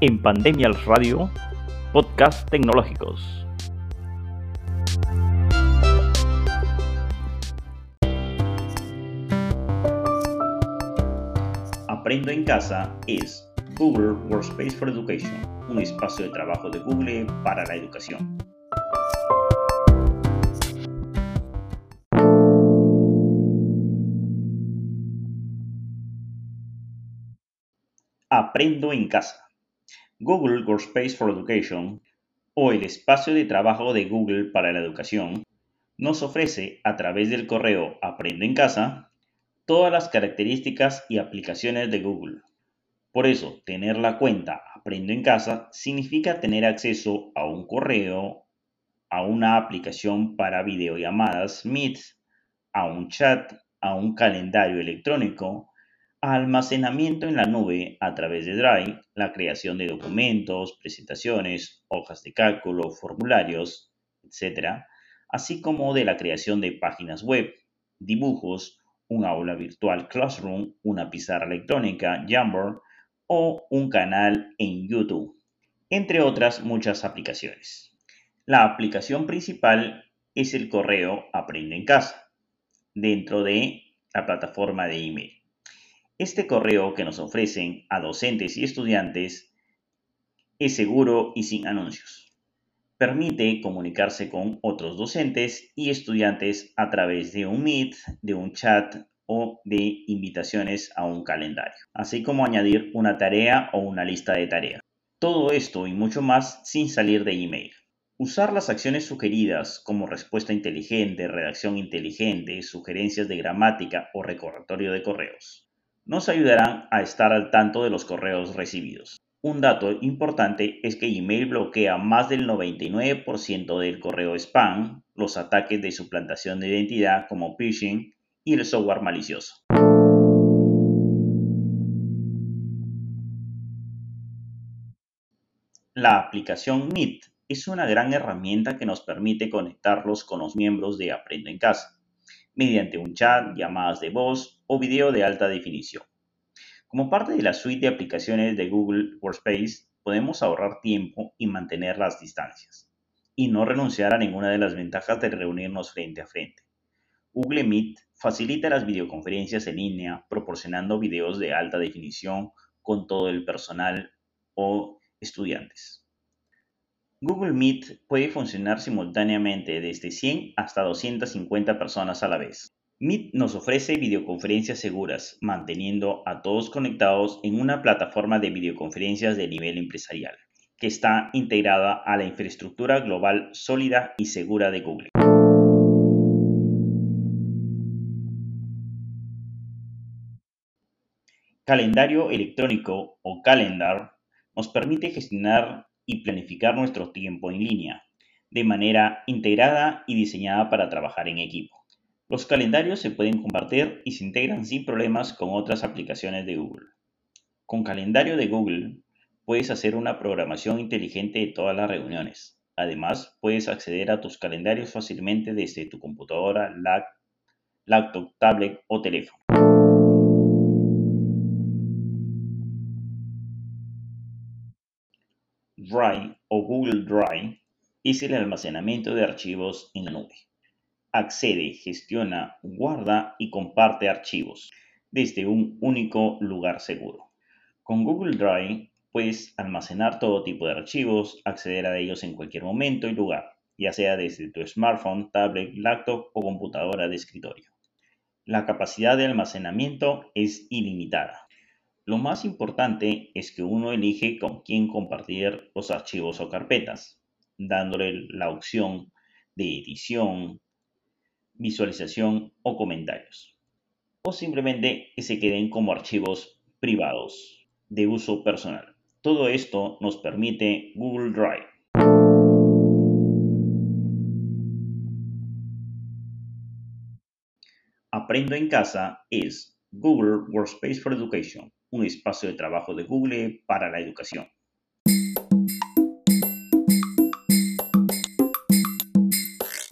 en Pandemial Radio, podcast tecnológicos. Aprendo en casa es Google Workspace for Education, un espacio de trabajo de Google para la educación. Aprendo en casa. Google Workspace for Education o el espacio de trabajo de Google para la educación nos ofrece a través del correo Aprendo en casa todas las características y aplicaciones de Google. Por eso, tener la cuenta Aprendo en casa significa tener acceso a un correo, a una aplicación para videollamadas Meet, a un chat, a un calendario electrónico, almacenamiento en la nube a través de Drive, la creación de documentos, presentaciones, hojas de cálculo, formularios, etc., así como de la creación de páginas web, dibujos, un aula virtual Classroom, una pizarra electrónica Jamboard o un canal en YouTube, entre otras muchas aplicaciones. La aplicación principal es el correo Aprende en casa, dentro de la plataforma de email. Este correo que nos ofrecen a docentes y estudiantes es seguro y sin anuncios. Permite comunicarse con otros docentes y estudiantes a través de un Meet, de un chat o de invitaciones a un calendario, así como añadir una tarea o una lista de tareas. Todo esto y mucho más sin salir de email. Usar las acciones sugeridas como respuesta inteligente, redacción inteligente, sugerencias de gramática o recordatorio de correos nos ayudarán a estar al tanto de los correos recibidos. Un dato importante es que Gmail bloquea más del 99% del correo spam, los ataques de suplantación de identidad como phishing y el software malicioso. La aplicación Meet es una gran herramienta que nos permite conectarlos con los miembros de Aprendo en Casa mediante un chat, llamadas de voz o video de alta definición. Como parte de la suite de aplicaciones de Google Workspace, podemos ahorrar tiempo y mantener las distancias, y no renunciar a ninguna de las ventajas de reunirnos frente a frente. Google Meet facilita las videoconferencias en línea proporcionando videos de alta definición con todo el personal o estudiantes. Google Meet puede funcionar simultáneamente desde 100 hasta 250 personas a la vez. Meet nos ofrece videoconferencias seguras, manteniendo a todos conectados en una plataforma de videoconferencias de nivel empresarial, que está integrada a la infraestructura global sólida y segura de Google. Calendario electrónico o calendar nos permite gestionar y planificar nuestro tiempo en línea, de manera integrada y diseñada para trabajar en equipo. Los calendarios se pueden compartir y se integran sin problemas con otras aplicaciones de Google. Con calendario de Google puedes hacer una programación inteligente de todas las reuniones. Además, puedes acceder a tus calendarios fácilmente desde tu computadora, laptop, tablet o teléfono. Drive o Google Drive es el almacenamiento de archivos en la nube. Accede, gestiona, guarda y comparte archivos desde un único lugar seguro. Con Google Drive puedes almacenar todo tipo de archivos, acceder a ellos en cualquier momento y lugar, ya sea desde tu smartphone, tablet, laptop o computadora de escritorio. La capacidad de almacenamiento es ilimitada. Lo más importante es que uno elige con quién compartir los archivos o carpetas, dándole la opción de edición, visualización o comentarios. O simplemente que se queden como archivos privados de uso personal. Todo esto nos permite Google Drive. Aprendo en casa es Google Workspace for Education un espacio de trabajo de Google para la educación.